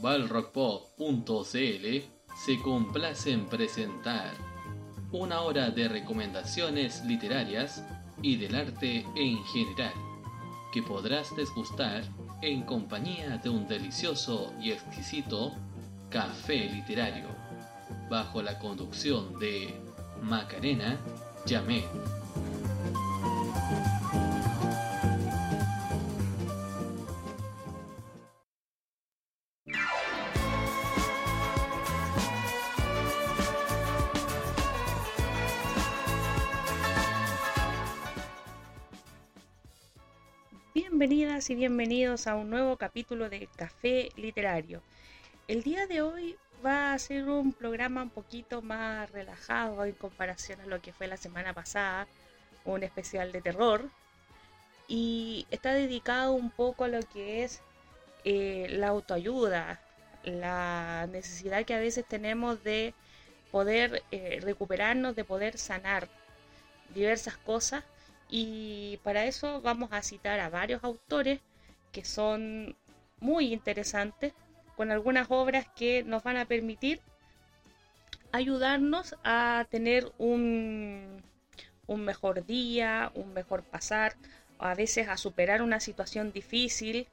balrockpop.cl se complace en presentar una hora de recomendaciones literarias y del arte en general, que podrás desgustar en compañía de un delicioso y exquisito café literario, bajo la conducción de Macarena Yamé. Y bienvenidos a un nuevo capítulo de Café Literario. El día de hoy va a ser un programa un poquito más relajado en comparación a lo que fue la semana pasada, un especial de terror. Y está dedicado un poco a lo que es eh, la autoayuda, la necesidad que a veces tenemos de poder eh, recuperarnos, de poder sanar diversas cosas y para eso vamos a citar a varios autores que son muy interesantes, con algunas obras que nos van a permitir ayudarnos a tener un, un mejor día, un mejor pasar, a veces a superar una situación difícil.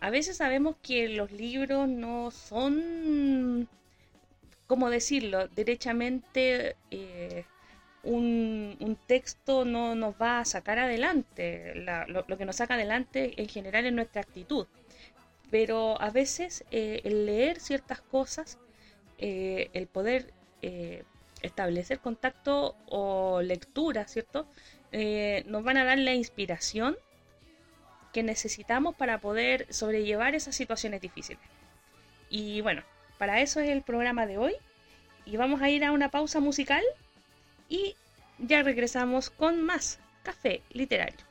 A veces sabemos que los libros no son, ¿cómo decirlo?, derechamente... Eh, un, texto no nos va a sacar adelante. lo, que nos saca adelante en general es nuestra actitud. Pero a veces eh, el leer ciertas cosas, eh, el poder eh, establecer contacto o lectura, ¿cierto? nos van a dar la inspiración que necesitamos para poder sobrellevar esas situaciones difíciles. Y bueno, para eso es el programa de hoy. Y vamos a ir a una pausa musical y ya regresamos con más café literario.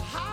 how.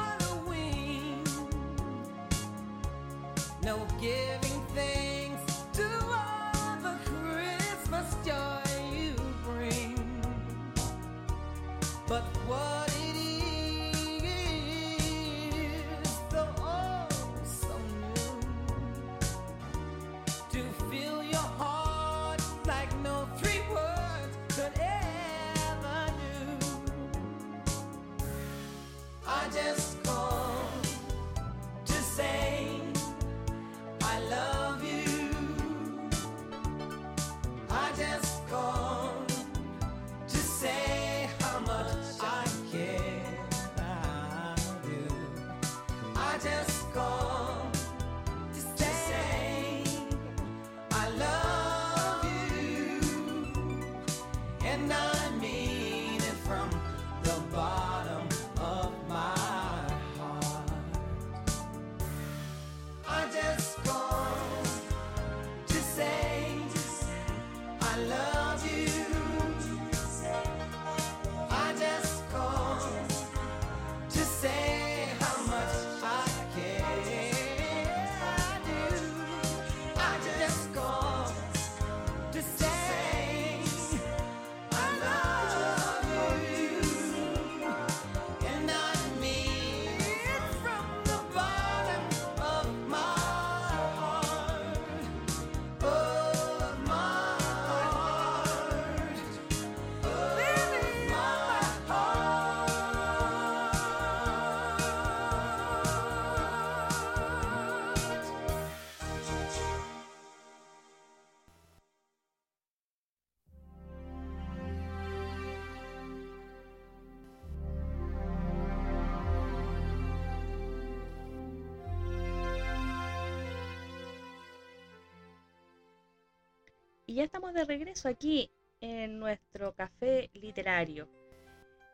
around. Y ya estamos de regreso aquí en nuestro café literario.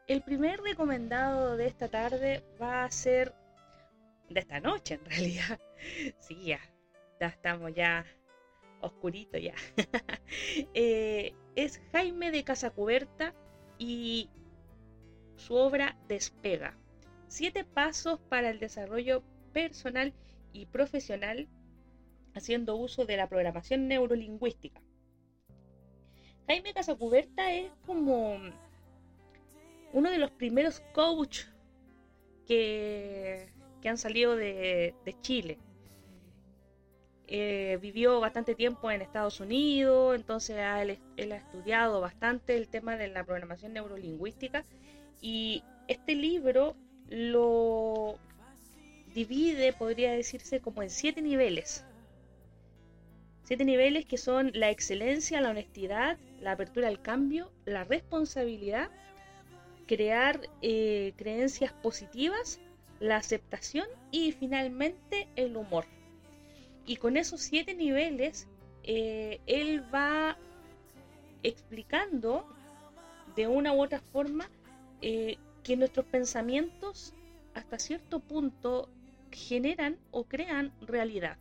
El primer recomendado de esta tarde va a ser de esta noche en realidad. Sí, ya, ya estamos ya oscurito ya. Eh, es Jaime de Casacuberta y su obra Despega. Siete pasos para el desarrollo personal y profesional haciendo uso de la programación neurolingüística. Jaime Casacuberta es como uno de los primeros coach que, han salido de, Chile. Eh, vivió bastante tiempo en Estados Unidos, entonces él, ha estudiado bastante el tema de la programación neurolingüística y este libro lo divide, podría decirse, como en siete niveles. Siete niveles que son la excelencia, la honestidad, la apertura al cambio, la responsabilidad, crear eh, creencias positivas, la aceptación y finalmente el humor. Y con esos siete niveles, eh, él va explicando de una u otra forma eh, que nuestros pensamientos hasta cierto punto generan o crean realidad.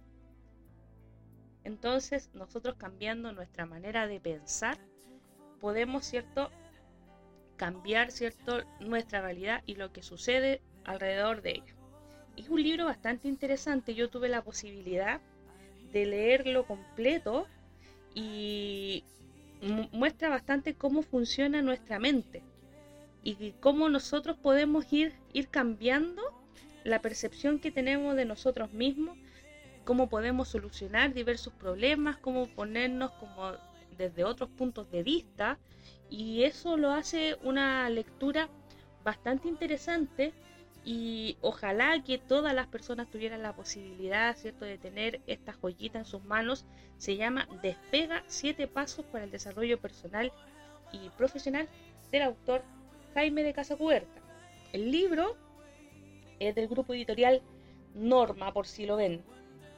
Entonces, nosotros cambiando nuestra manera de pensar, podemos, ¿cierto?, cambiar, ¿cierto?, nuestra realidad y lo que sucede alrededor de ella. Es un libro bastante interesante. Yo tuve la posibilidad de leerlo completo y muestra bastante cómo funciona nuestra mente y cómo nosotros podemos ir, ir cambiando la percepción que tenemos de nosotros mismos cómo podemos solucionar diversos problemas, cómo ponernos como desde otros puntos de vista y eso lo hace una lectura bastante interesante y ojalá que todas las personas tuvieran la posibilidad, ¿cierto?, de tener esta joyita en sus manos. Se llama Despega, siete pasos para el desarrollo personal y profesional del autor Jaime de Casacuberta. El libro es del grupo editorial Norma, por si lo ven.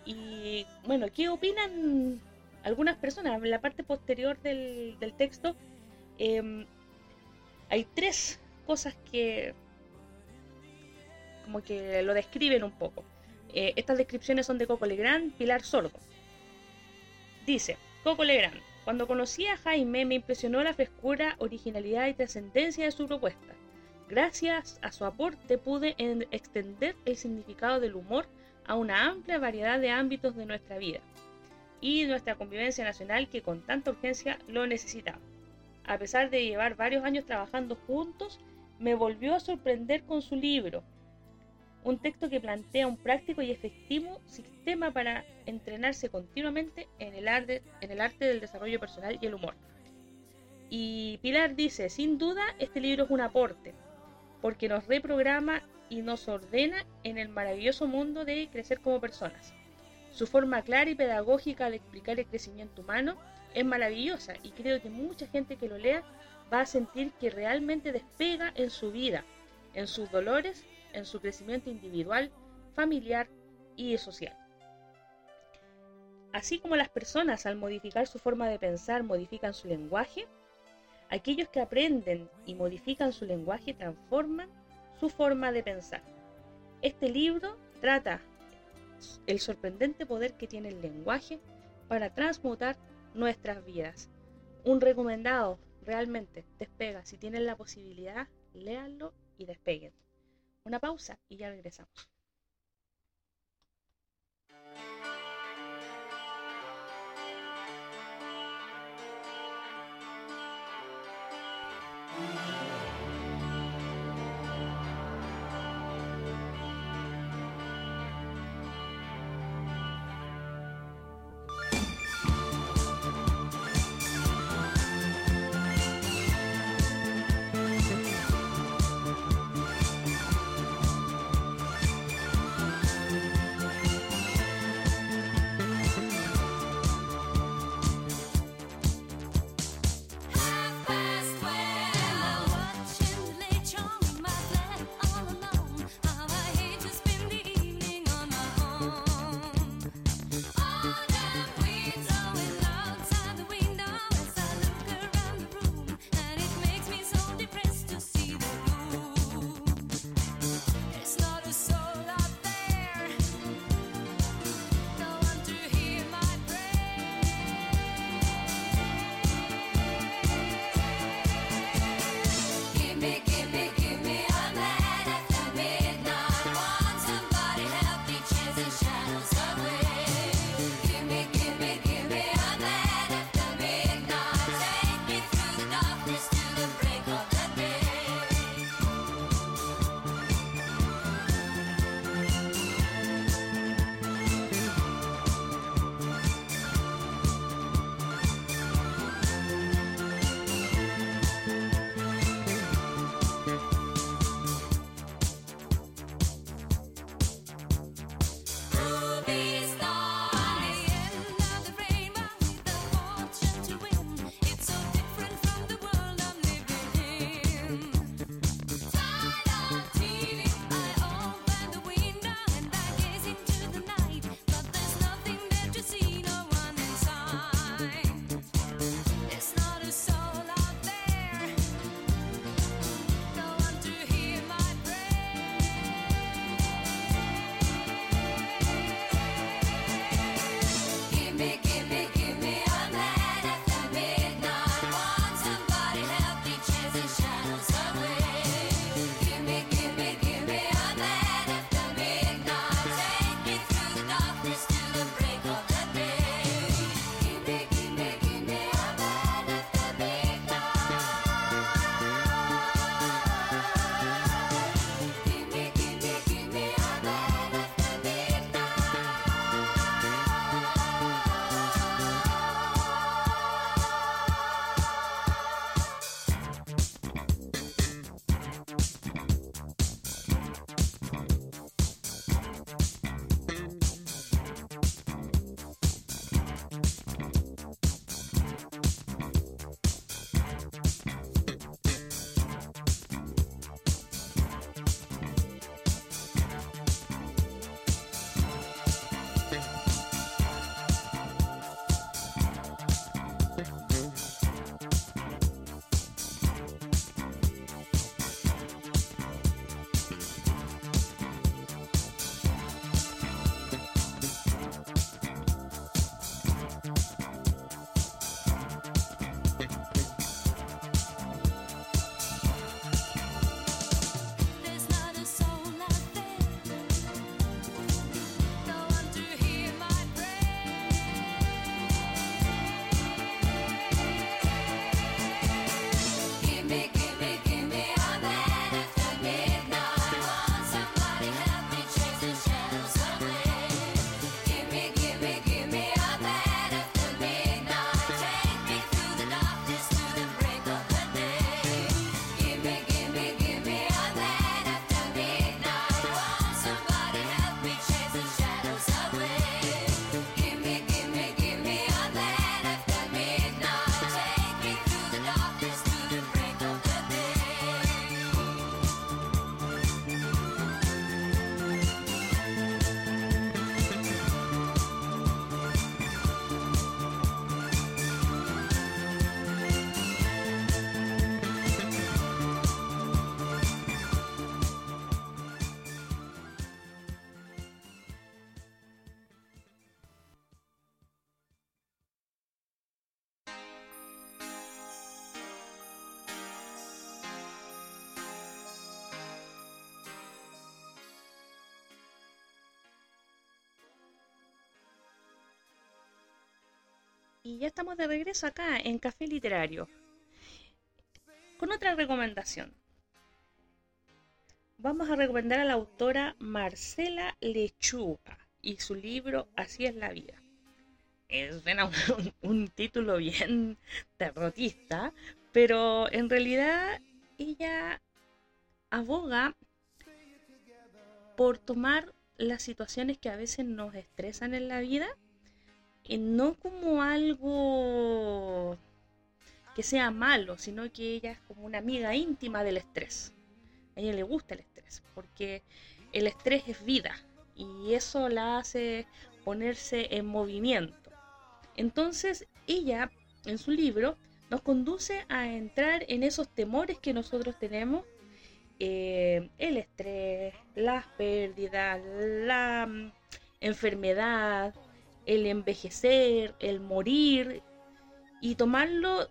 Y bueno, ¿qué opinan algunas personas? En la parte posterior del, texto em, hay tres cosas que como que lo describen un poco. Eh, estas descripciones son de Coco Legrand, Pilar Sordo. Dice, Coco Legrand, cuando conocí a Jaime me impresionó la frescura, originalidad y trascendencia de su propuesta. Gracias a su aporte pude extender el significado del humor a una amplia variedad de ámbitos de nuestra vida y nuestra convivencia nacional que con tanta urgencia lo necesitaba. A pesar de llevar varios años trabajando juntos, me volvió a sorprender con su libro, un texto que plantea un práctico y efectivo sistema para entrenarse continuamente en el arte, en el arte del desarrollo personal y el humor. Y Pilar dice, sin duda, este libro es un aporte, porque nos reprograma y nos ordena en el maravilloso mundo de crecer como personas. Su forma clara y pedagógica de explicar el crecimiento humano es maravillosa y creo que mucha gente que lo lea va a sentir que realmente despega en su vida, en sus dolores, en su crecimiento individual, familiar y social. Así como las personas al modificar su forma de pensar modifican su lenguaje, aquellos que aprenden y modifican su lenguaje transforman su forma de pensar. Este libro trata el sorprendente poder que tiene el lenguaje para transmutar nuestras vidas. Un recomendado, realmente, despega. Si tienen la posibilidad, léanlo y despeguen. Una pausa y ya regresamos. Y ya estamos de regreso acá en Café Literario con otra recomendación. Vamos a recomendar a la autora Marcela Lechuga y su libro Así es la vida. Es un, un título bien derrotista, pero en realidad ella aboga por tomar las situaciones que a veces nos estresan en la vida, y no como algo que sea malo, sino que ella es como una amiga íntima del estrés. A ella le gusta el estrés, porque el estrés es vida y eso la hace ponerse en movimiento. Entonces ella, en su libro, nos conduce a entrar en esos temores que nosotros tenemos, eh, el estrés, las pérdidas, la mm, enfermedad, el envejecer, el morir, y tomarlo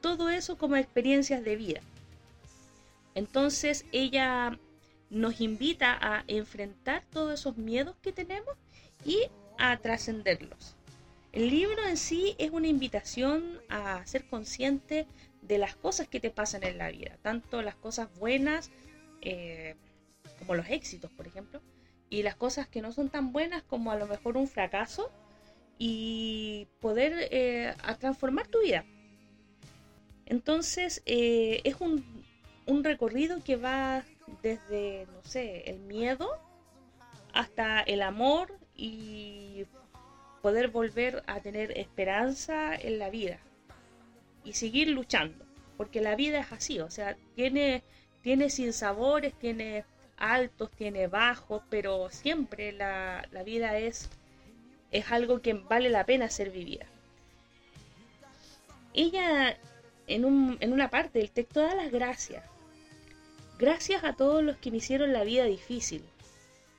todo eso como experiencias de vida. Entonces ella nos invita a enfrentar todos esos miedos que tenemos y a trascenderlos. El libro en sí es una invitación a ser consciente de las cosas que te pasan en la vida, tanto las cosas buenas eh, como los éxitos, por ejemplo, y las cosas que no son tan buenas como a lo mejor un fracaso y poder eh, a transformar tu vida. Entonces eh, es un, un recorrido que va desde, no sé, el miedo hasta el amor y poder volver a tener esperanza en la vida y seguir luchando, porque la vida es así, o sea, tiene, tiene sabores tiene altos, tiene bajos, pero siempre la, la vida es, es algo que vale la pena ser vivida. Ella en, un, en una parte del texto da las gracias. Gracias a todos los que me hicieron la vida difícil,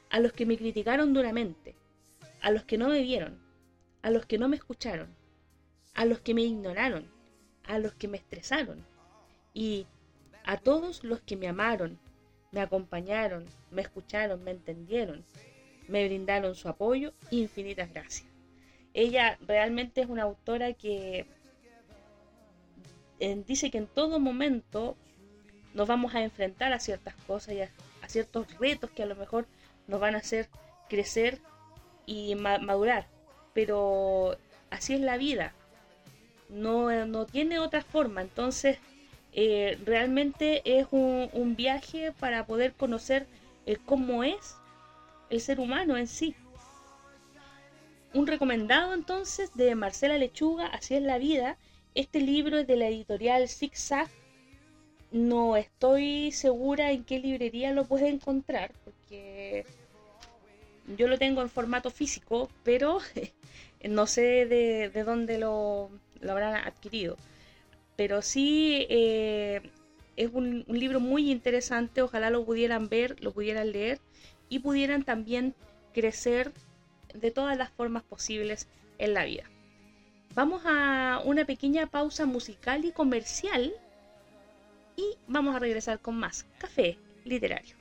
a los que me criticaron duramente, a los que no me vieron, a los que no me escucharon, a los que me ignoraron, a los que me estresaron y a todos los que me amaron, me acompañaron, me escucharon, me entendieron, me brindaron su apoyo, infinitas gracias. Ella realmente es una autora que eh, dice que en todo momento nos vamos a enfrentar a ciertas cosas y a, ciertos retos que a lo mejor nos van a hacer crecer y madurar pero así es la vida. No, tiene otra forma. Entonces, eh, realmente es un, viaje para poder conocer el cómo es el ser humano en sí. Un recomendado entonces de Marcela Lechuga, Así es la vida. Este libro es de la editorial Zigzag. No estoy segura en qué librería lo puedes encontrar, porque yo lo tengo en formato físico, pero no sé de, dónde lo, habrán adquirido. Pero sí eh, es un, libro muy interesante, ojalá lo pudieran ver, lo pudieran leer y pudieran también crecer de todas las formas posibles en la vida. Vamos a una pequeña pausa musical y comercial y vamos a regresar con más café literario.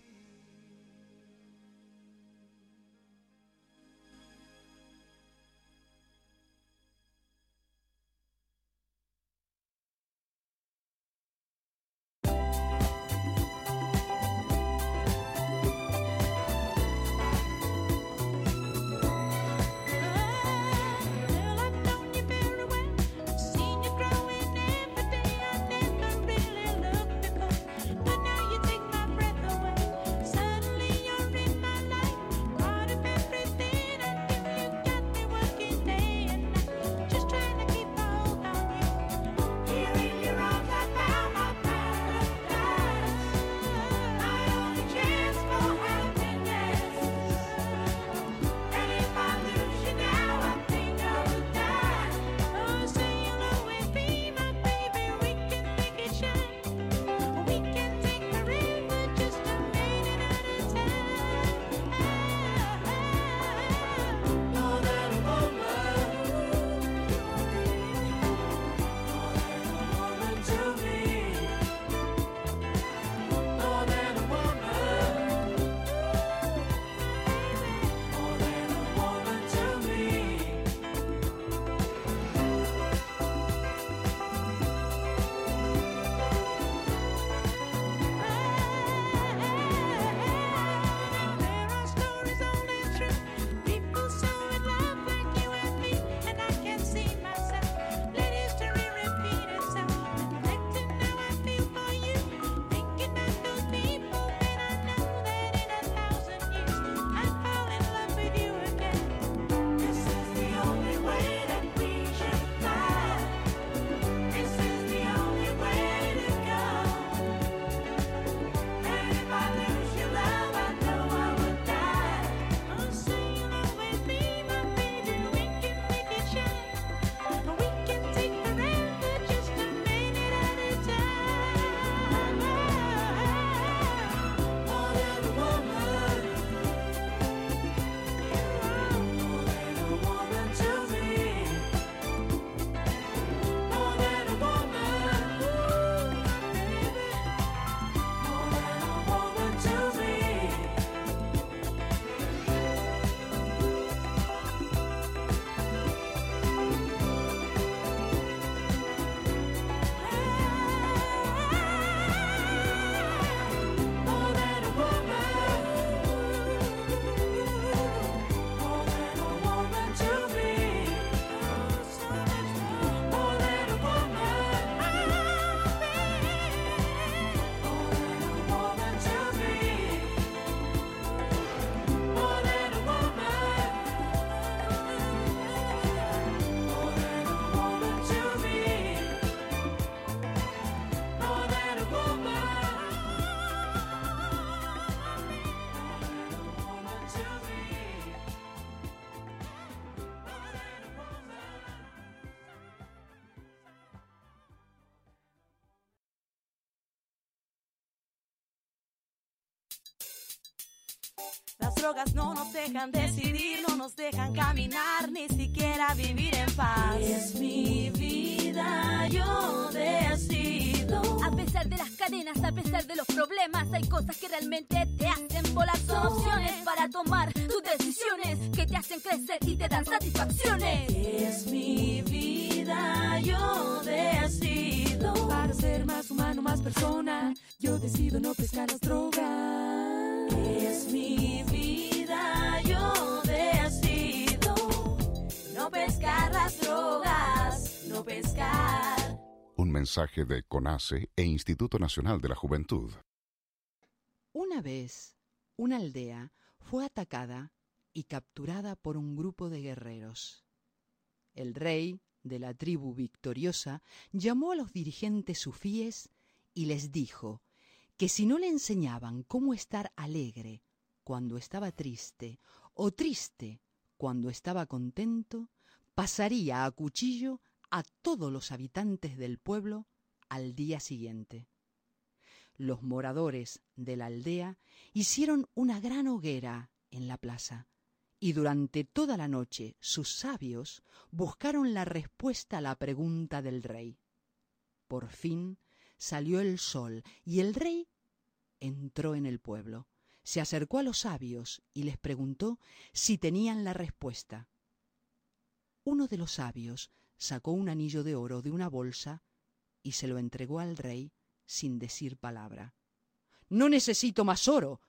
Drogas no nos dejan decidir, no nos dejan caminar, ni siquiera vivir en paz. Es mi vida, yo decido. A pesar de las cadenas, a pesar de los problemas, hay cosas que realmente te hacen volar. Son opciones para tomar tus decisiones que te hacen crecer y te dan satisfacciones. Es mi vida, yo decido. Para ser más humano, más persona, yo decido no pescar las drogas. Es mi vida, yo decido no pescar las drogas, no pescar. Un mensaje de CONACE e Instituto Nacional de la Juventud. Una vez, una aldea fue atacada y capturada por un grupo de guerreros. El rey de la tribu victoriosa llamó a los dirigentes sufíes y les dijo que si no le enseñaban cómo estar alegre cuando estaba triste o triste cuando estaba contento, pasaría a cuchillo a todos los habitantes del pueblo al día siguiente. Los moradores de la aldea hicieron una gran hoguera en la plaza y durante toda la noche sus sabios buscaron la respuesta a la pregunta del rey. Por fin salió el sol y el rey entró en el pueblo, se acercó a los sabios y les preguntó si tenían la respuesta. Uno de los sabios sacó un anillo de oro de una bolsa y se lo entregó al rey sin decir palabra. No necesito más oro,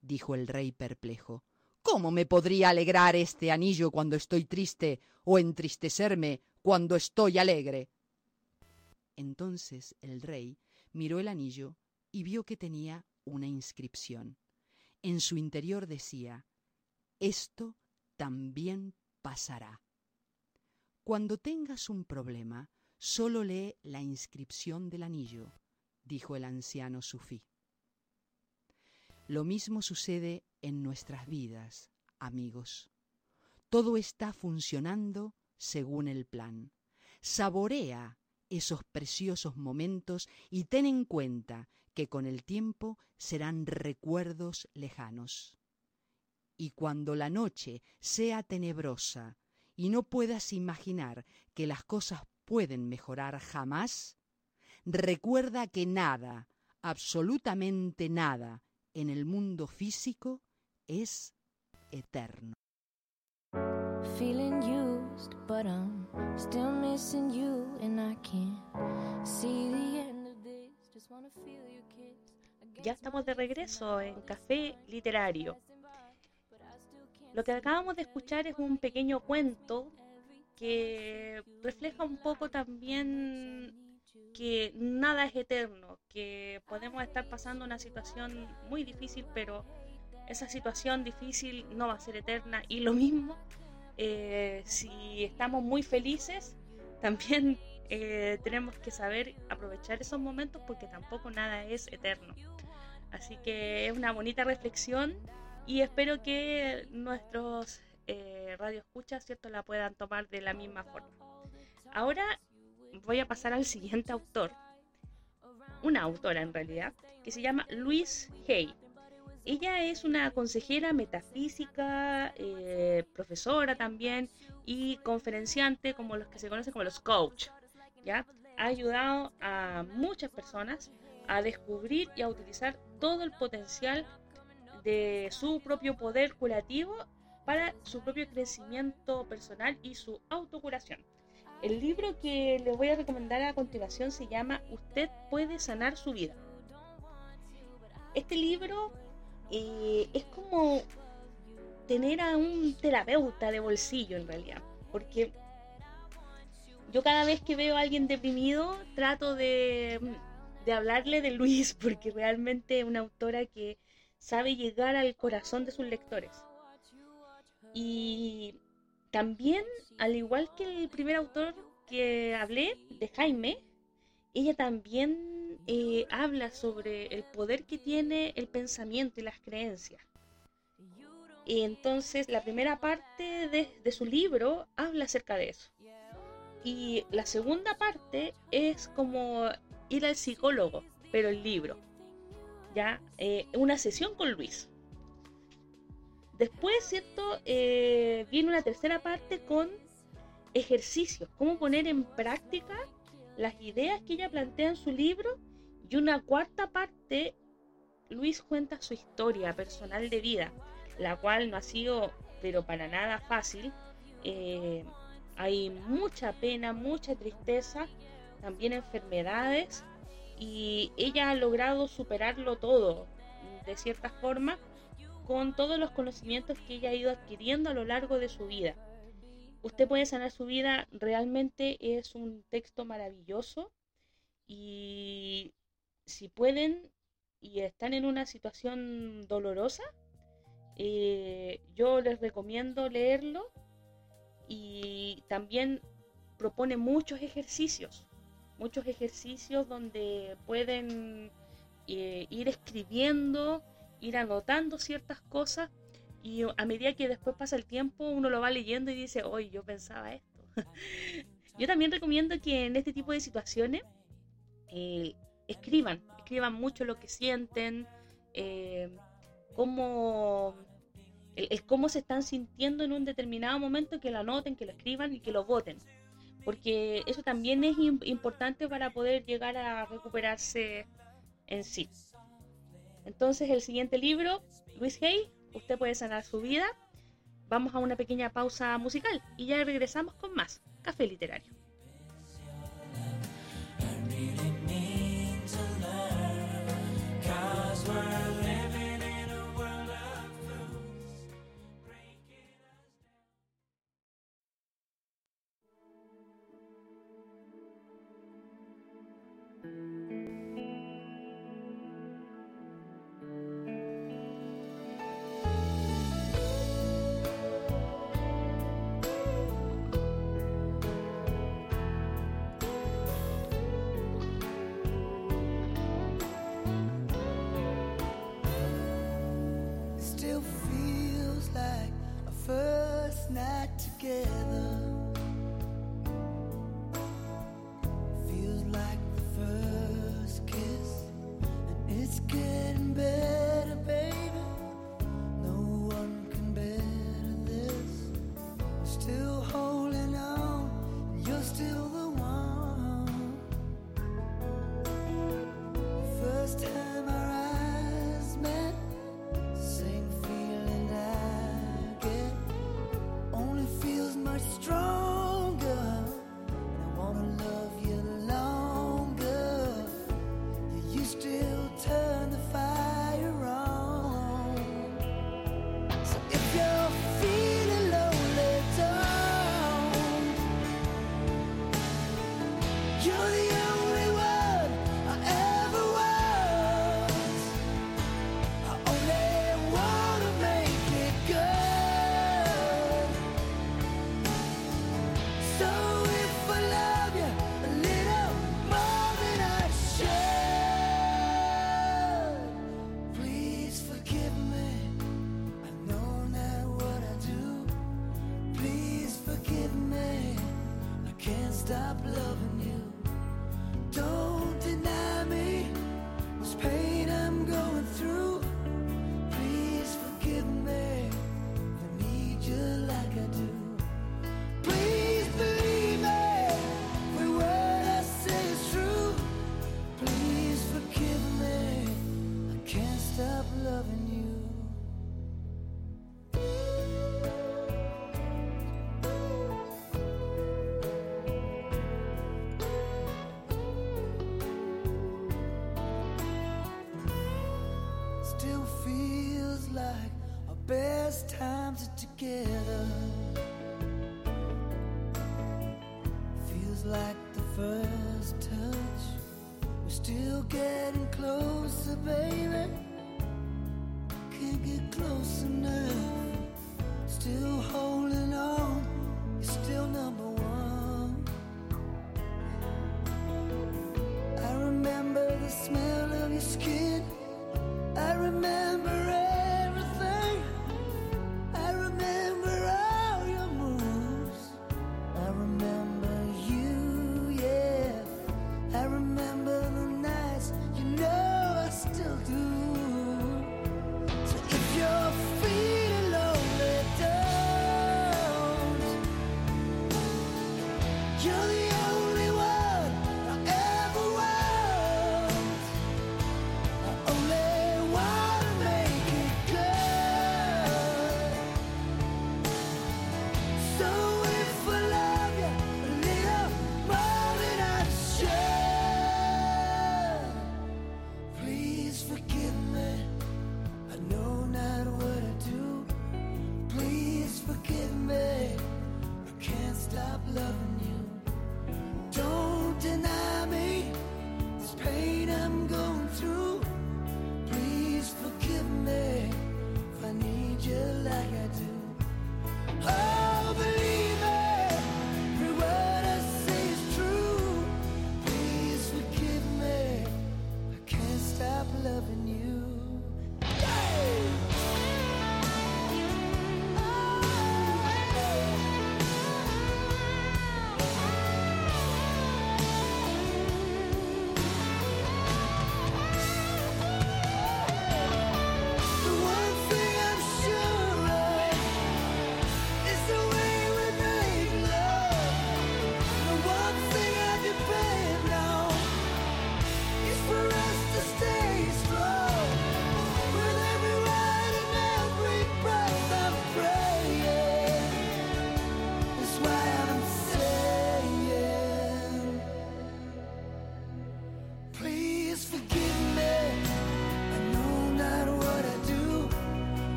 dijo el rey perplejo. ¿Cómo me podría alegrar este anillo cuando estoy triste o entristecerme cuando estoy alegre? Entonces el rey miró el anillo y vio que tenía una inscripción. En su interior decía, Esto también pasará. Cuando tengas un problema, solo lee la inscripción del anillo, dijo el anciano sufí. Lo mismo sucede en nuestras vidas, amigos. Todo está funcionando según el plan. Saborea esos preciosos momentos y ten en cuenta que con el tiempo serán recuerdos lejanos. Y cuando la noche sea tenebrosa y no puedas imaginar que las cosas pueden mejorar jamás, recuerda que nada, absolutamente nada, en el mundo físico es eterno. Feeling used, but I'm still missing you, and I can't see the end Ya estamos de regreso en Café Literario. Lo que acabamos de escuchar es un pequeño cuento que refleja un poco también que nada es eterno, que podemos estar pasando una situación muy difícil, pero esa situación difícil no va a ser eterna. Y lo mismo, eh, si estamos muy felices, también eh, tenemos que saber aprovechar esos momentos porque tampoco nada es eterno. Así que es una bonita reflexión y espero que nuestros eh, radioescuchas ¿cierto? la puedan tomar de la misma forma. Ahora voy a pasar al siguiente autor, una autora en realidad, que se llama Louise Hay. Ella es una consejera metafísica, eh, profesora también y conferenciante como los que se conocen como los coach. Ha ayudado a muchas personas a descubrir y a utilizar todo el potencial de su propio poder curativo para su propio crecimiento personal y su autocuración. El libro que les voy a recomendar a continuación se llama Usted puede sanar su vida. Este libro eh, es como tener a un terapeuta de bolsillo en realidad, porque yo cada vez que veo a alguien deprimido trato de, hablarle de Luis, porque realmente es una autora que sabe llegar al corazón de sus lectores. Y también, al igual que el primer autor que hablé, de Jaime, ella también eh, habla sobre el poder que tiene el pensamiento y las creencias. Y entonces la primera parte de su libro habla acerca de eso. Y la segunda parte es como ir al psicólogo, pero el libro. Ya, eh, una sesión con Luis. Después, ¿cierto? Eh, viene una tercera parte con ejercicios, cómo poner en práctica las ideas que ella plantea en su libro. Y una cuarta parte, Luis cuenta su historia personal de vida, la cual no ha sido, pero para nada fácil. Eh, hay mucha pena, mucha tristeza, también enfermedades, y ella ha logrado superarlo todo, de cierta forma, con todos los conocimientos que ella ha ido adquiriendo a lo largo de su vida. Usted puede sanar su vida, realmente es un texto maravilloso y si pueden y están en una situación dolorosa, eh, yo les recomiendo leerlo y también propone muchos ejercicios, muchos ejercicios donde pueden eh, ir escribiendo, ir anotando ciertas cosas y a medida que después pasa el tiempo uno lo va leyendo y dice, hoy yo pensaba esto. yo también recomiendo que en este tipo de situaciones eh, escriban, escriban mucho lo que sienten, eh, cómo, el, el, cómo se están sintiendo en un determinado momento, que lo anoten, que lo escriban y que lo voten. Porque eso también es importante para poder llegar a recuperarse en sí. Entonces, el siguiente libro, Luis Hay, Usted puede sanar su vida. Vamos a una pequeña pausa musical y ya regresamos con más Café Literario.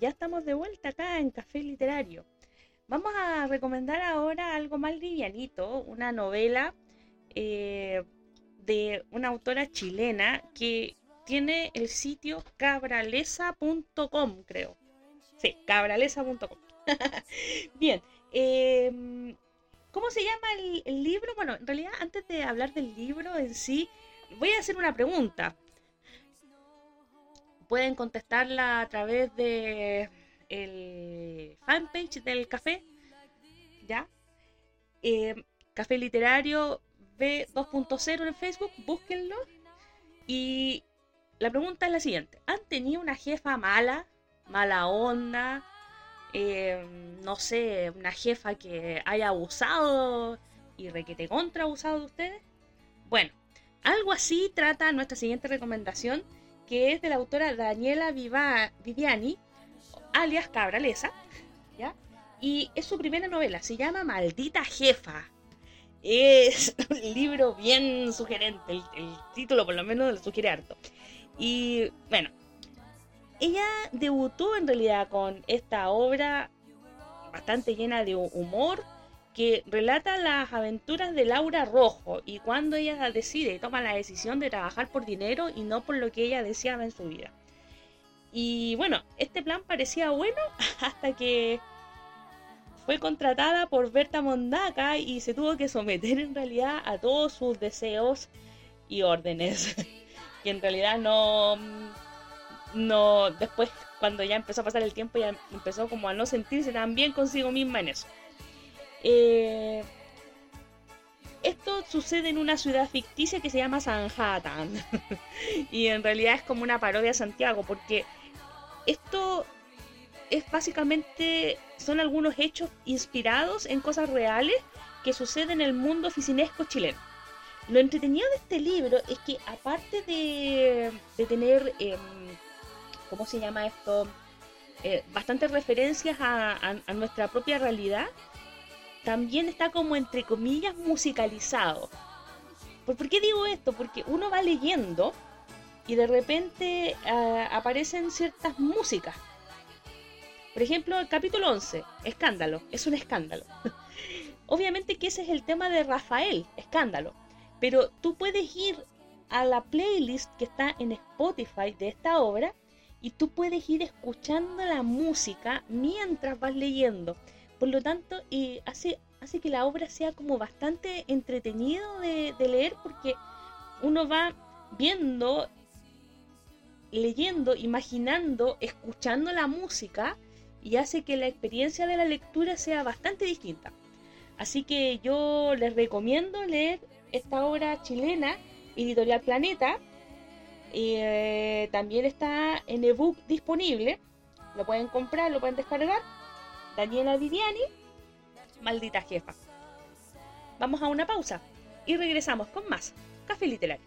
Ya estamos de vuelta acá en Café Literario. Vamos a recomendar ahora algo más livianito, una novela eh, de una autora chilena que tiene el sitio cabralesa.com, creo. Sí, cabralesa.com. Bien, em, ¿cómo se llama el, el libro? Bueno, en realidad antes de hablar del libro en sí, voy a hacer una pregunta pueden contestarla a través de el fanpage del café, ¿ya? Eh, café Literario B2.0 en Facebook, búsquenlo. Y la pregunta es la siguiente, ¿han tenido una jefa mala, mala onda? Eh, no sé, una jefa que haya abusado y requete contra abusado de ustedes? Bueno, algo así trata nuestra siguiente recomendación que es de la autora Daniela Viva, Viviani, alias Cabralesa, ¿ya? Y es su primera novela, se llama Maldita Jefa. Es un libro bien sugerente, el, el título por lo menos lo sugiere harto. Y bueno, ella debutó en realidad con esta obra bastante llena de humor, que relata las aventuras de Laura Rojo y cuando ella decide y toma la decisión de trabajar por dinero y no por lo que ella deseaba en su vida. Y bueno, este plan parecía bueno hasta que fue contratada por Berta Mondaca y se tuvo que someter en realidad a todos sus deseos y órdenes. que en realidad no, no, después cuando ya empezó a pasar el tiempo ya empezó como a no sentirse tan bien consigo misma en eso. Eh, esto sucede en una ciudad ficticia que se llama Sanhattan. y en realidad es como una parodia a Santiago, porque esto es básicamente, son algunos hechos inspirados en cosas reales que suceden en el mundo oficinesco chileno. Lo entretenido de este libro es que aparte de, tener, eh, ¿cómo se llama esto? Eh, bastantes referencias a nuestra propia realidad, también está como entre comillas musicalizado. ¿Por qué digo esto? Porque uno va leyendo y de repente uh, aparecen ciertas músicas. Por ejemplo, el capítulo 11, escándalo, es un escándalo. Obviamente que ese es el tema de Rafael, escándalo. Pero tú puedes ir a la playlist que está en Spotify de esta obra y tú puedes ir escuchando la música mientras vas leyendo. Por lo tanto, y hace, hace que la obra sea como bastante entretenido de, leer porque uno va viendo, leyendo, imaginando, escuchando la música y hace que la experiencia de la lectura sea bastante distinta. Así que yo les recomiendo leer esta obra chilena, Editorial Planeta. Eh, también está en ebook disponible. Lo pueden comprar, lo pueden descargar. Daniela Viviani, maldita jefa. Vamos a una pausa y regresamos con más Café Literario.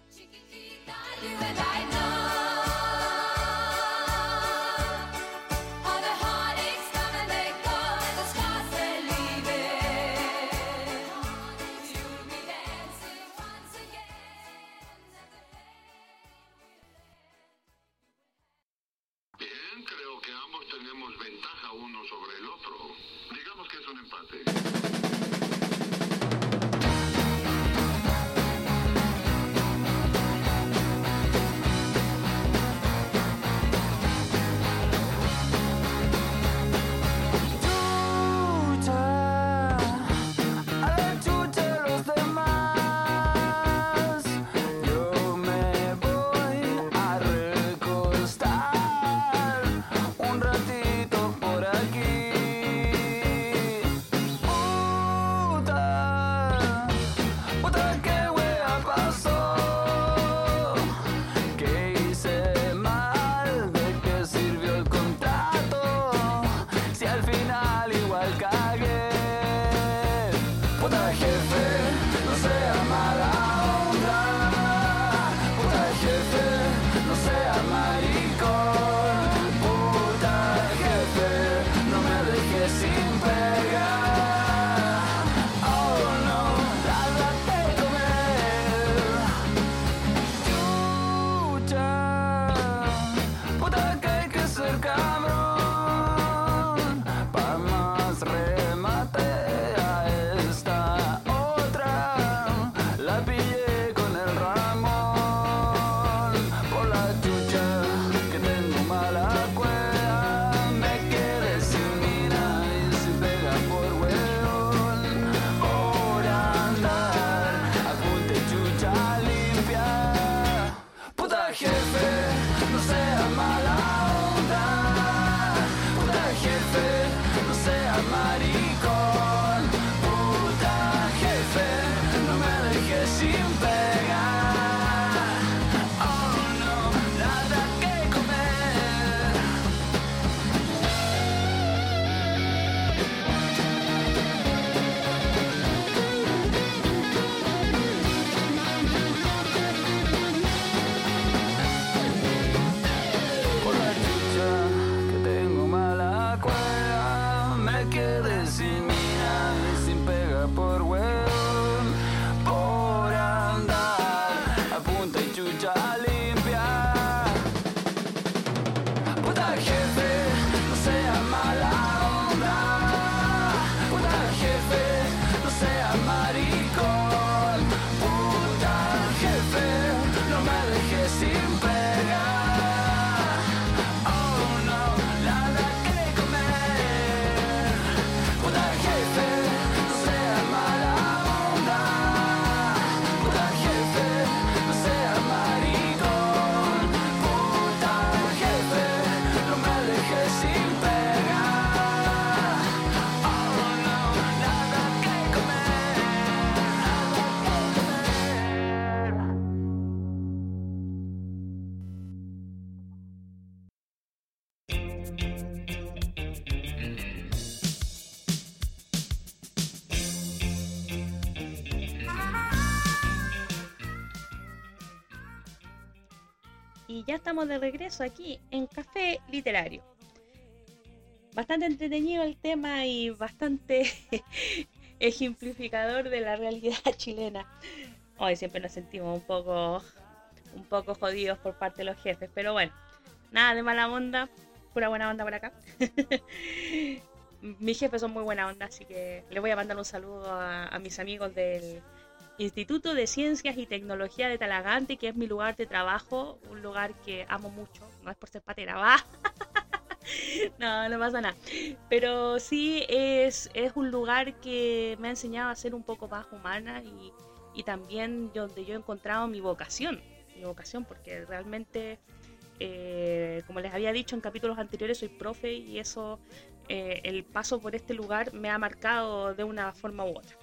De regreso aquí en Café Literario. Bastante entretenido el tema y bastante ejemplificador de la realidad chilena. Hoy siempre nos sentimos un poco un poco jodidos por parte de los jefes, pero bueno, nada de mala onda, pura buena onda por acá. mis jefes son muy buena onda, así que le voy a mandar un saludo a, mis amigos del Instituto de Ciencias y Tecnología de Talagante, que es mi lugar de trabajo, un lugar que amo mucho, no es por ser patera, va. no, no pasa nada. Pero sí es, es un lugar que me ha enseñado a ser un poco más humana y, y también donde yo he encontrado mi vocación, mi vocación, porque realmente, eh, como les había dicho en capítulos anteriores, soy profe y eso eh, el paso por este lugar me ha marcado de una forma u otra.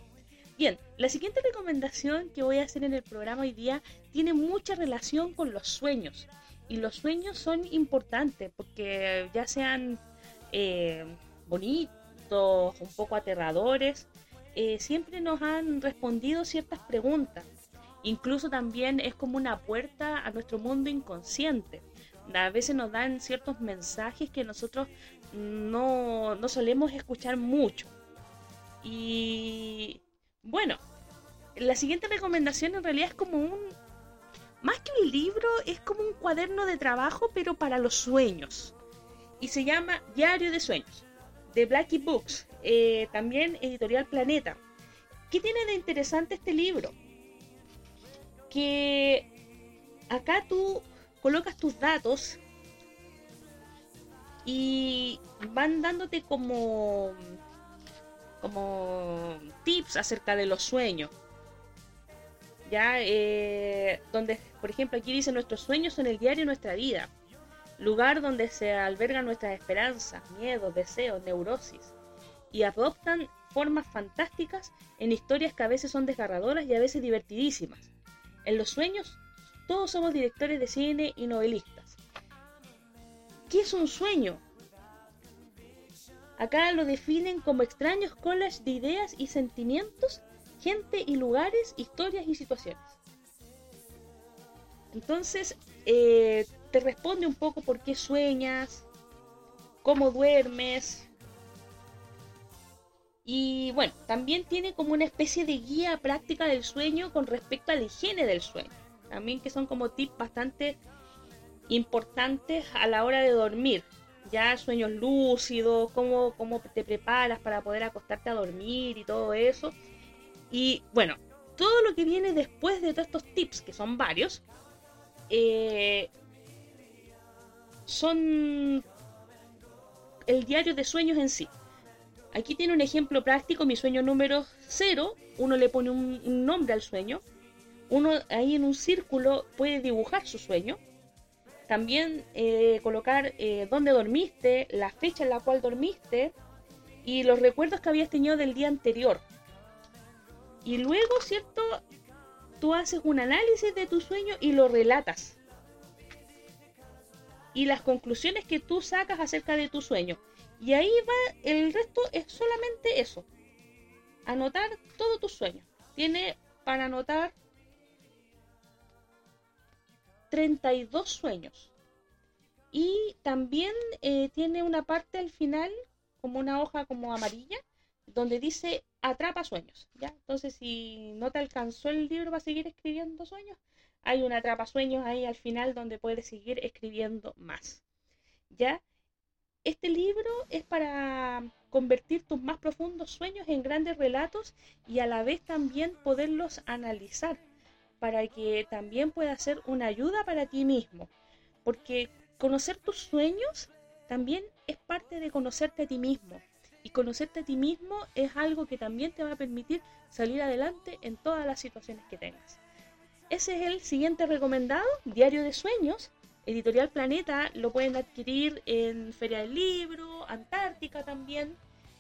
Bien, la siguiente recomendación que voy a hacer en el programa hoy día tiene mucha relación con los sueños. Y los sueños son importantes porque ya sean eh, bonitos, un poco aterradores, eh, siempre nos han respondido ciertas preguntas. Incluso también es como una puerta a nuestro mundo inconsciente. A veces nos dan ciertos mensajes que nosotros no, no solemos escuchar mucho. Y bueno, la siguiente recomendación en realidad es como un... Más que un libro, es como un cuaderno de trabajo, pero para los sueños. Y se llama Diario de Sueños, de Blackie Books, eh, también editorial Planeta. ¿Qué tiene de interesante este libro? Que acá tú colocas tus datos y van dándote como como tips acerca de los sueños. Ya eh, donde por ejemplo aquí dice nuestros sueños son el diario de nuestra vida lugar donde se albergan nuestras esperanzas miedos deseos neurosis y adoptan formas fantásticas en historias que a veces son desgarradoras y a veces divertidísimas. En los sueños todos somos directores de cine y novelistas. ¿Qué es un sueño? Acá lo definen como extraños collages de ideas y sentimientos, gente y lugares, historias y situaciones. Entonces, eh, te responde un poco por qué sueñas, cómo duermes. Y bueno, también tiene como una especie de guía práctica del sueño con respecto a la higiene del sueño. También que son como tips bastante importantes a la hora de dormir. Ya sueños lúcidos, cómo, cómo te preparas para poder acostarte a dormir y todo eso. Y bueno, todo lo que viene después de todos estos tips, que son varios, eh, son el diario de sueños en sí. Aquí tiene un ejemplo práctico, mi sueño número 0, uno le pone un nombre al sueño, uno ahí en un círculo puede dibujar su sueño, también eh, colocar eh, dónde dormiste, la fecha en la cual dormiste y los recuerdos que habías tenido del día anterior. Y luego, ¿cierto? Tú haces un análisis de tu sueño y lo relatas. Y las conclusiones que tú sacas acerca de tu sueño. Y ahí va, el resto es solamente eso. Anotar todo tu sueño. Tiene para anotar 32 sueños. Y también eh, tiene una parte al final, como una hoja como amarilla, donde dice atrapa sueños. ¿ya? Entonces, si no te alcanzó el libro para seguir escribiendo sueños, hay una atrapa sueños ahí al final donde puedes seguir escribiendo más. ¿Ya? Este libro es para convertir tus más profundos sueños en grandes relatos y a la vez también poderlos analizar para que también pueda ser una ayuda para ti mismo. Porque conocer tus sueños también es parte de conocerte a ti mismo. Y conocerte a ti mismo es algo que también te va a permitir salir adelante en todas las situaciones que tengas. Ese es el siguiente recomendado, Diario de Sueños. Editorial Planeta lo pueden adquirir en Feria del Libro, Antártica también.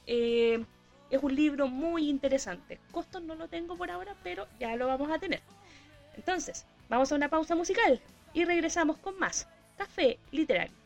Eh, es un libro muy interesante. Costos no lo tengo por ahora, pero ya lo vamos a tener. Entonces, vamos a una pausa musical y regresamos con más Café Literario.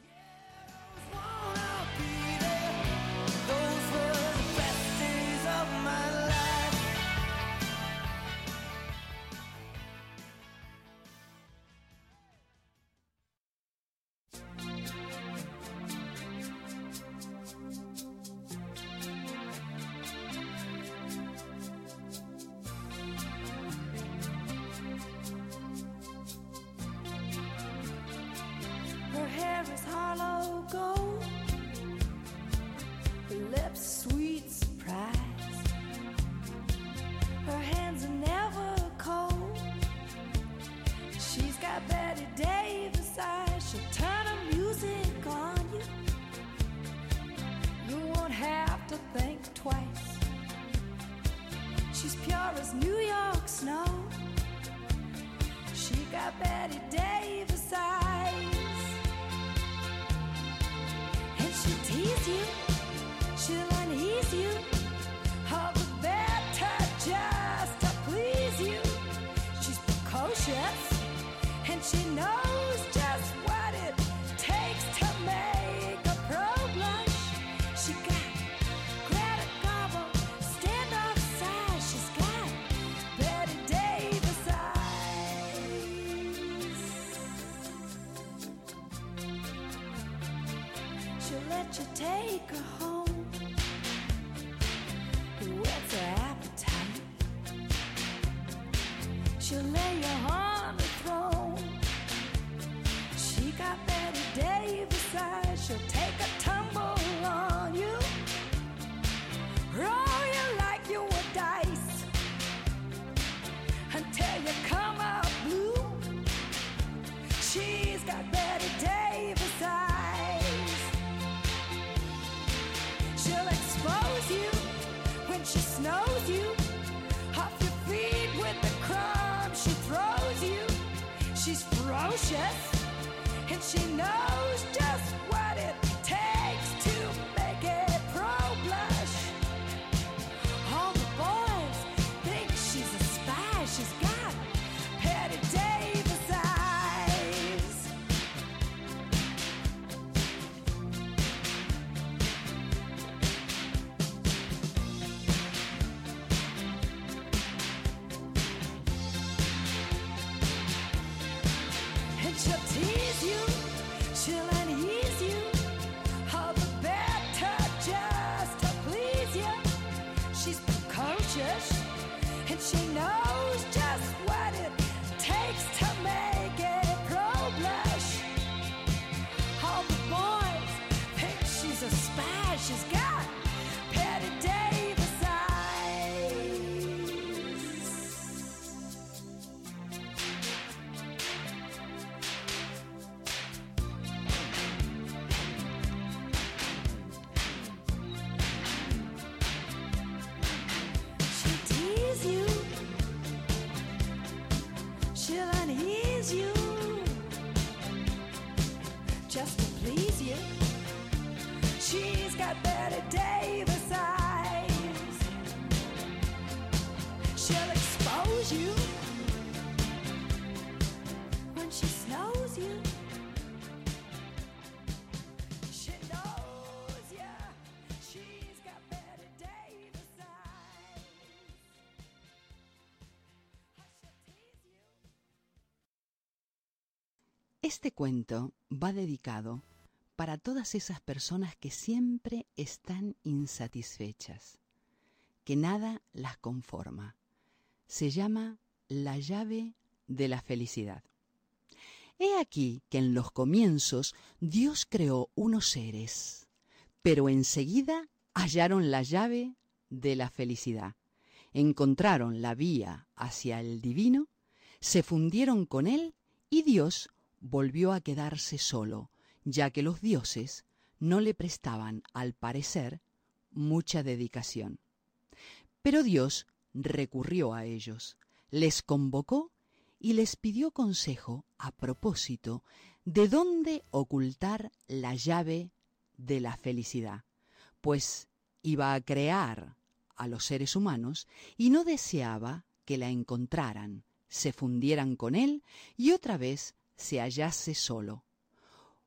Let you take her home. And she knows just what it Este cuento va dedicado para todas esas personas que siempre están insatisfechas, que nada las conforma. Se llama la llave de la felicidad. He aquí que en los comienzos Dios creó unos seres, pero enseguida hallaron la llave de la felicidad. Encontraron la vía hacia el divino, se fundieron con él y Dios volvió a quedarse solo, ya que los dioses no le prestaban, al parecer, mucha dedicación. Pero Dios recurrió a ellos, les convocó y les pidió consejo a propósito de dónde ocultar la llave de la felicidad, pues iba a crear a los seres humanos y no deseaba que la encontraran, se fundieran con él y otra vez se hallase solo.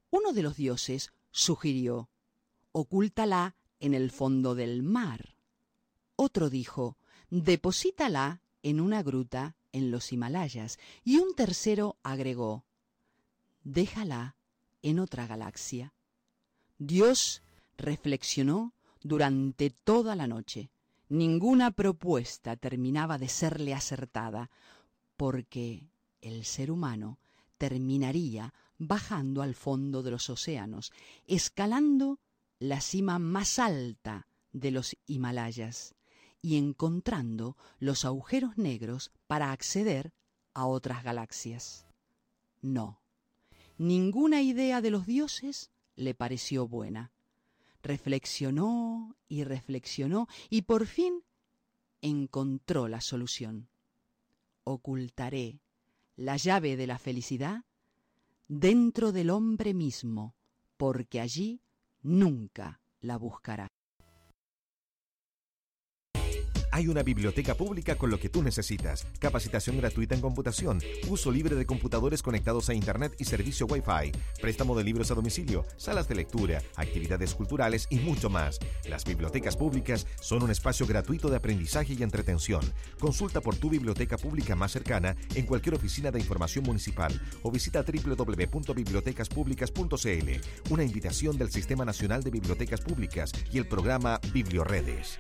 Uno de los dioses sugirió, ocúltala en el fondo del mar. Otro dijo, deposítala en una gruta en los Himalayas. Y un tercero agregó, déjala en otra galaxia. Dios reflexionó durante toda la noche. Ninguna propuesta terminaba de serle acertada, porque el ser humano terminaría bajando al fondo de los océanos, escalando la cima más alta de los Himalayas y encontrando los agujeros negros para acceder a otras galaxias. No, ninguna idea de los dioses le pareció buena. Reflexionó y reflexionó y por fin encontró la solución. Ocultaré la llave de la felicidad dentro del hombre mismo, porque allí nunca la buscará. Hay una biblioteca pública con lo que tú necesitas. Capacitación gratuita en computación, uso libre de computadores conectados a Internet y servicio Wi-Fi, préstamo de libros a domicilio, salas de lectura, actividades culturales y mucho más. Las bibliotecas públicas son un espacio gratuito de aprendizaje y entretención. Consulta por tu biblioteca pública más cercana en cualquier oficina de información municipal o visita www.bibliotecaspublicas.cl. Una invitación del Sistema Nacional de Bibliotecas Públicas y el programa Biblioredes.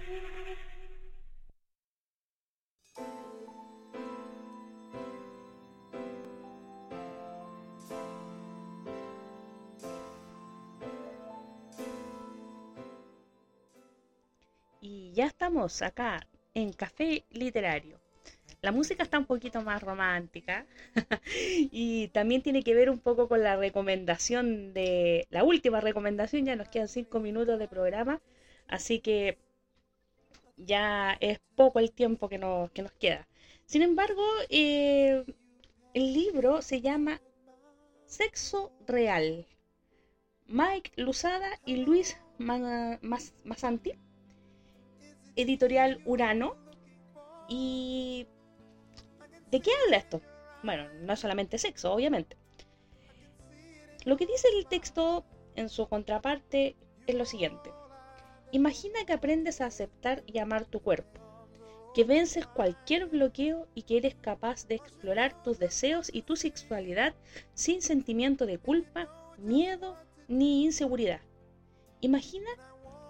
Ya estamos acá en Café Literario. La música está un poquito más romántica y también tiene que ver un poco con la recomendación de la última recomendación. Ya nos quedan cinco minutos de programa, así que ya es poco el tiempo que nos, que nos queda. Sin embargo, eh, el libro se llama Sexo Real. Mike Luzada y Luis Ma- Mas- Masanti editorial Urano. ¿Y de qué habla esto? Bueno, no solamente sexo, obviamente. Lo que dice el texto en su contraparte es lo siguiente. Imagina que aprendes a aceptar y amar tu cuerpo, que vences cualquier bloqueo y que eres capaz de explorar tus deseos y tu sexualidad sin sentimiento de culpa, miedo ni inseguridad. Imagina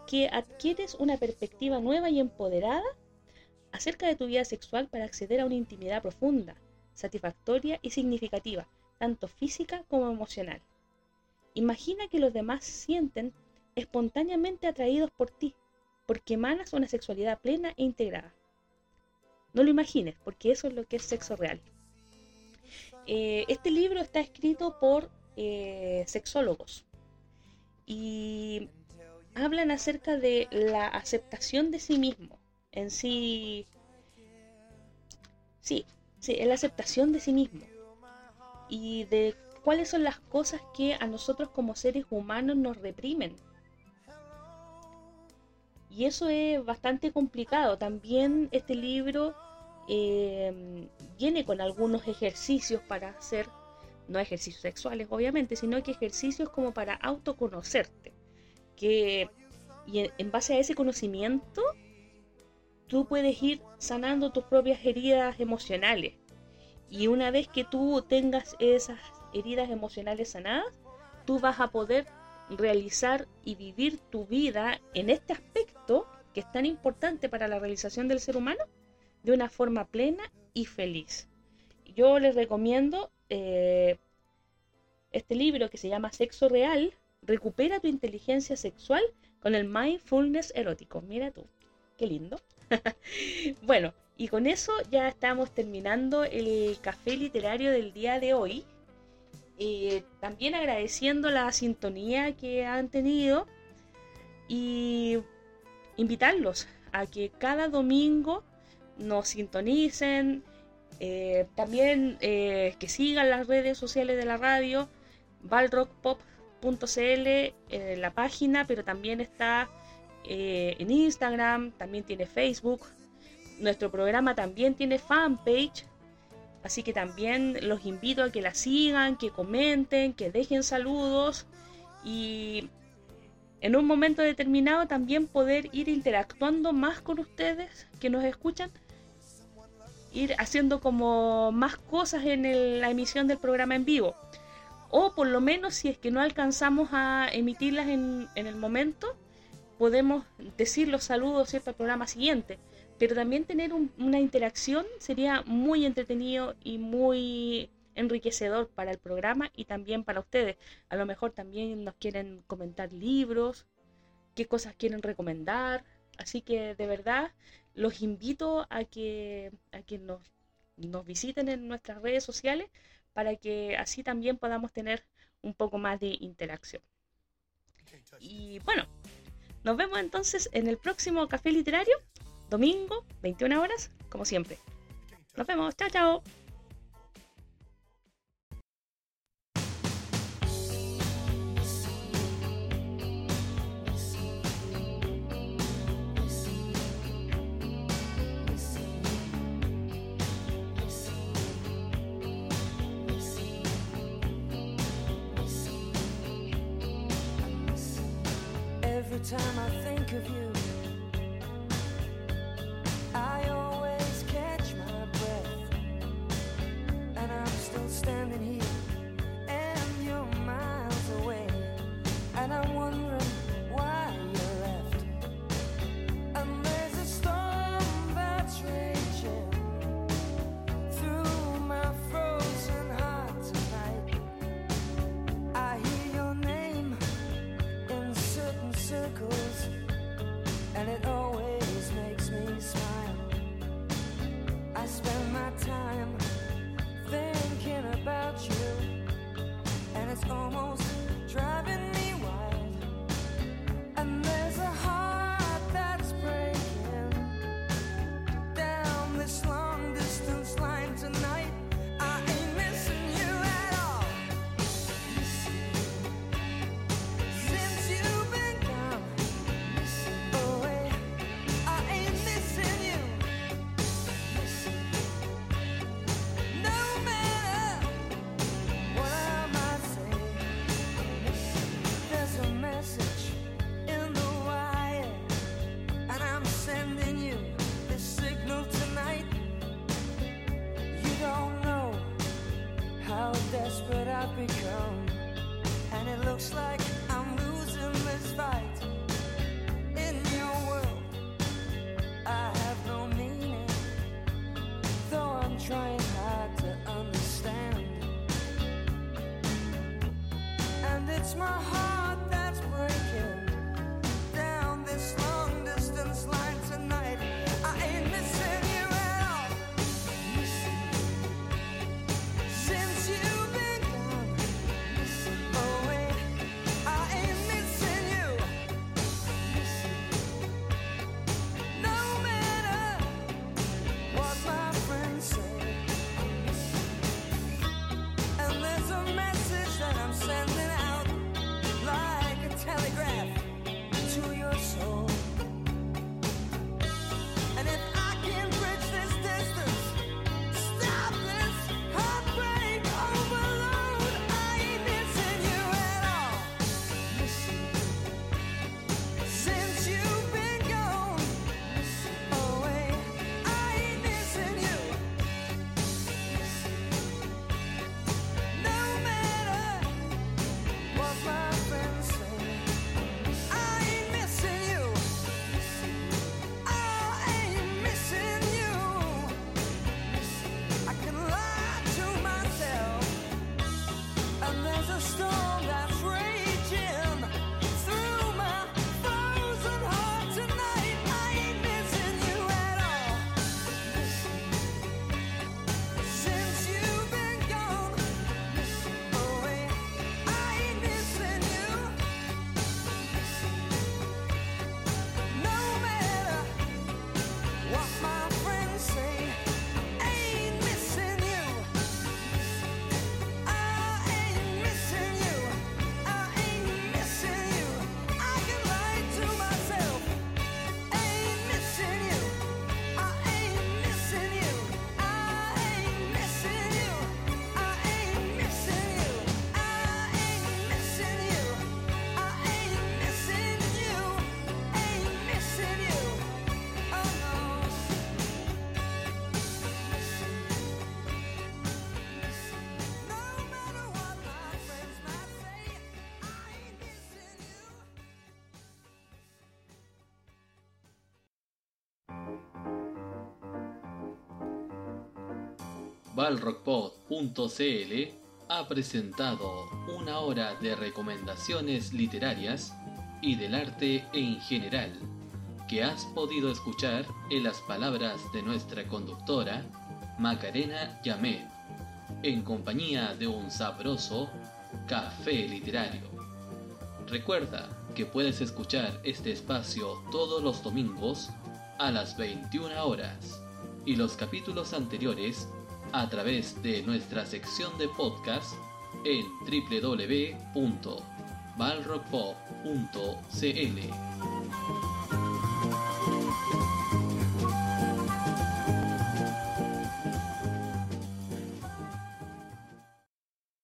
que adquieres una perspectiva nueva y empoderada acerca de tu vida sexual para acceder a una intimidad profunda, satisfactoria y significativa, tanto física como emocional. Imagina que los demás sienten espontáneamente atraídos por ti, porque emanas una sexualidad plena e integrada. No lo imagines, porque eso es lo que es sexo real. Eh, este libro está escrito por eh, sexólogos y hablan acerca de la aceptación de sí mismo, en sí, sí, sí, en la aceptación de sí mismo y de cuáles son las cosas que a nosotros como seres humanos nos reprimen. Y eso es bastante complicado. También este libro eh, viene con algunos ejercicios para hacer, no ejercicios sexuales obviamente, sino que ejercicios como para autoconocerte que y en, base a ese conocimiento tú puedes ir sanando tus propias heridas emocionales. Y una vez que tú tengas esas heridas emocionales sanadas, tú vas a poder realizar y vivir tu vida en este aspecto que es tan importante para la realización del ser humano de una forma plena y feliz. Yo les recomiendo eh, este libro que se llama Sexo Real, Recupera tu inteligencia sexual con el mindfulness erótico. Mira tú, qué lindo. bueno, y con eso ya estamos terminando el café literario del día de hoy. Eh, también agradeciendo la sintonía que han tenido y invitarlos a que cada domingo nos sintonicen, eh, también eh, que sigan las redes sociales de la radio, balrockpop.cl, en la página, pero también está eh, en Instagram, también tiene Facebook. Nuestro programa también tiene fanpage, así que también los invito a que la sigan, que comenten, que dejen saludos y en un momento determinado también poder ir interactuando más con ustedes que nos escuchan, ir haciendo como más cosas en el- la emisión del programa en vivo. O por lo menos si es que no alcanzamos a emitirlas en, en el momento, podemos decir los saludos ¿cierto? al programa siguiente. Pero también tener un- una interacción sería muy entretenido y muy enriquecedor para el programa y también para ustedes. A lo mejor también nos quieren comentar libros, qué cosas quieren recomendar. Así que de verdad los invito a que, a que nos, nos visiten en nuestras redes sociales para que así también podamos tener un poco más de interacción. Y bueno, nos vemos entonces en el próximo Café Literario, domingo, 21 horas, como siempre. Nos vemos, chao, chao. time I think of you. Oh. balrockpod.cl ha presentado una hora de recomendaciones literarias y del arte en general, que has podido escuchar en las palabras de nuestra conductora, Macarena Yamé, en compañía de un sabroso café literario. Recuerda que puedes escuchar este espacio todos los domingos a las 21 horas y los capítulos anteriores a través de nuestra sección de podcast en www.balrockpop.cl.